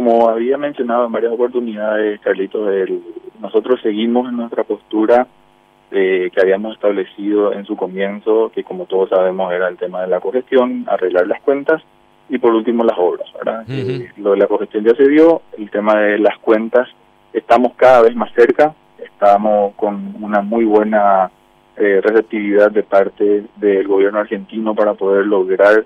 como había mencionado en varias oportunidades, Carlitos, el, nosotros seguimos en nuestra postura eh, que habíamos establecido en su comienzo, que como todos sabemos era el tema de la congestión, arreglar las cuentas y por último las obras. ¿verdad? Eh, lo de la congestión ya se dio, el tema de las cuentas, estamos cada vez más cerca, estamos con una muy buena eh, receptividad de parte del gobierno argentino para poder lograr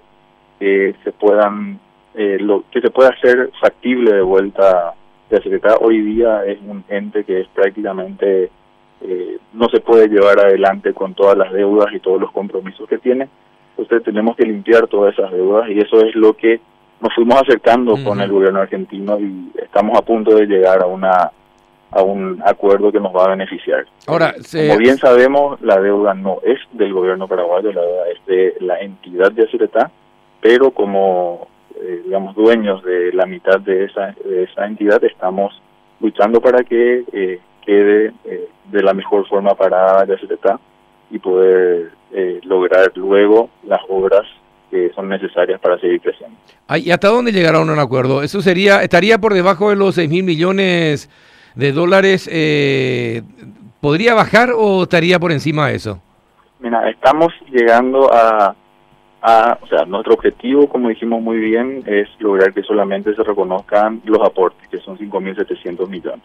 que se puedan eh, lo que se pueda hacer factible de vuelta de Secretaría hoy día es un ente que es prácticamente eh, no se puede llevar adelante con todas las deudas y todos los compromisos que tiene entonces tenemos que limpiar todas esas deudas y eso es lo que nos fuimos acercando con el gobierno argentino y estamos a punto de llegar a una a un acuerdo que nos va a beneficiar. Ahora, como bien sabemos, la deuda no es del gobierno paraguayo, la deuda es de la entidad de Azuretá, pero como eh, digamos dueños de la mitad de esa de esa entidad estamos luchando para que eh, quede eh, de la mejor forma para Yacyretá y poder lograr luego las obras que son necesarias para seguir creciendo. ¿Y hasta dónde llegará un acuerdo? ¿Eso sería estaría por debajo de los 6 mil millones de dólares? ¿Podría bajar o estaría por encima de eso? Mira, estamos llegando a o sea, nuestro objetivo, como dijimos muy bien, es lograr que solamente se reconozcan los aportes, que son 5.700 millones.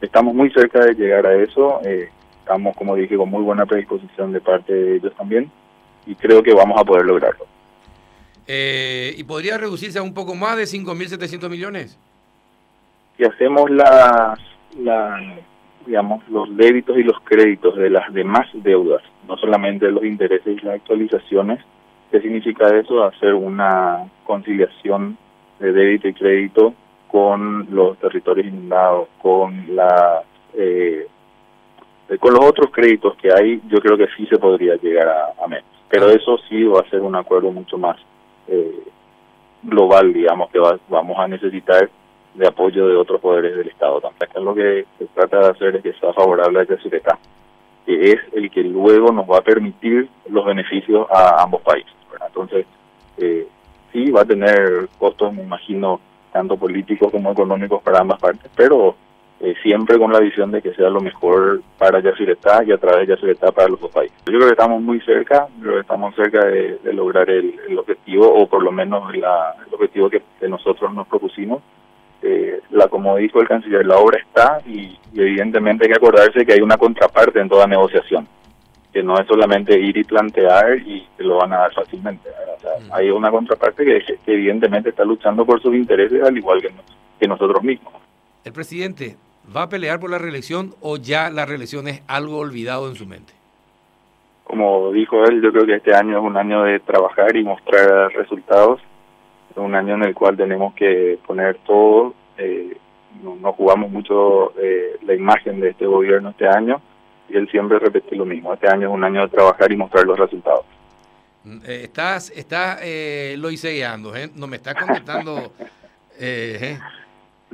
Estamos muy cerca de llegar a eso, eh, estamos, como dije, con muy buena predisposición de parte de ellos también, y creo que vamos a poder lograrlo. Eh, ¿Y podría reducirse a un poco más de 5.700 millones? Si hacemos las, la, digamos, los débitos y los créditos de las demás deudas, no solamente los intereses y las actualizaciones, ¿Qué significa eso? Hacer una conciliación de débito y crédito con los territorios inundados, con la eh, con los otros créditos que hay, yo creo que sí se podría llegar a, menos. Pero ah. eso sí va a ser un acuerdo mucho más eh, global, digamos, que vamos a necesitar de apoyo de otros poderes del Estado también. Lo que se trata de hacer es que sea favorable a Yacyretá, que es el que luego nos va a permitir los beneficios a ambos países. Entonces, eh, sí, va a tener costos, me imagino, tanto políticos como económicos para ambas partes, pero eh, siempre con la visión de que sea lo mejor para Yacyretá y a través de Yacyretá para los dos países. Yo creo que estamos muy cerca, creo que estamos cerca de, lograr el, objetivo, o por lo menos el objetivo que, nosotros nos propusimos. Eh, la como dijo el canciller, la obra está y evidentemente hay que acordarse que hay una contraparte en toda negociación que no es solamente ir y plantear y te lo van a dar fácilmente. Mm. Hay una contraparte que, evidentemente está luchando por sus intereses al igual que, que nosotros mismos. ¿El presidente va a pelear por la reelección o ya la reelección es algo olvidado en su mente? Como dijo él, yo creo que este año es un año de trabajar y mostrar resultados. Es un año en el cual tenemos que poner todo. Eh, no, jugamos mucho eh, la imagen de este gobierno este año y él siempre repite lo mismo. Este año es un año de trabajar y mostrar los resultados. Mm, eh, estás estás eh, loiseando, ¿eh? No me estás contestando. Eh, ¿eh?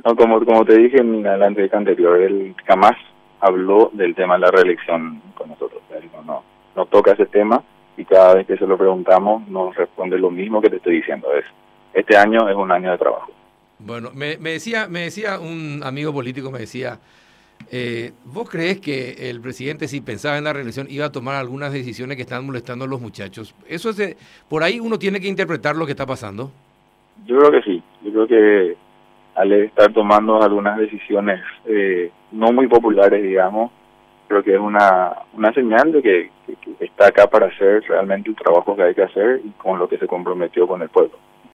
No, como, como te dije en la entrevista anterior, él jamás habló del tema de la reelección con nosotros. no, no toca ese tema y cada vez que se lo preguntamos nos responde lo mismo que te estoy diciendo. Es, este año es un año de trabajo. Bueno, me, me decía, me decía un amigo político, me decía, eh, ¿Vos crees que el presidente, si pensaba en la reelección, iba a tomar algunas decisiones que están molestando a los muchachos? Eso es por ahí uno tiene que interpretar lo que está pasando. Yo creo que sí. Yo creo que al estar tomando algunas decisiones eh, no muy populares, digamos, creo que es una, una señal de que está acá para hacer realmente el trabajo que hay que hacer y con lo que se comprometió con el pueblo.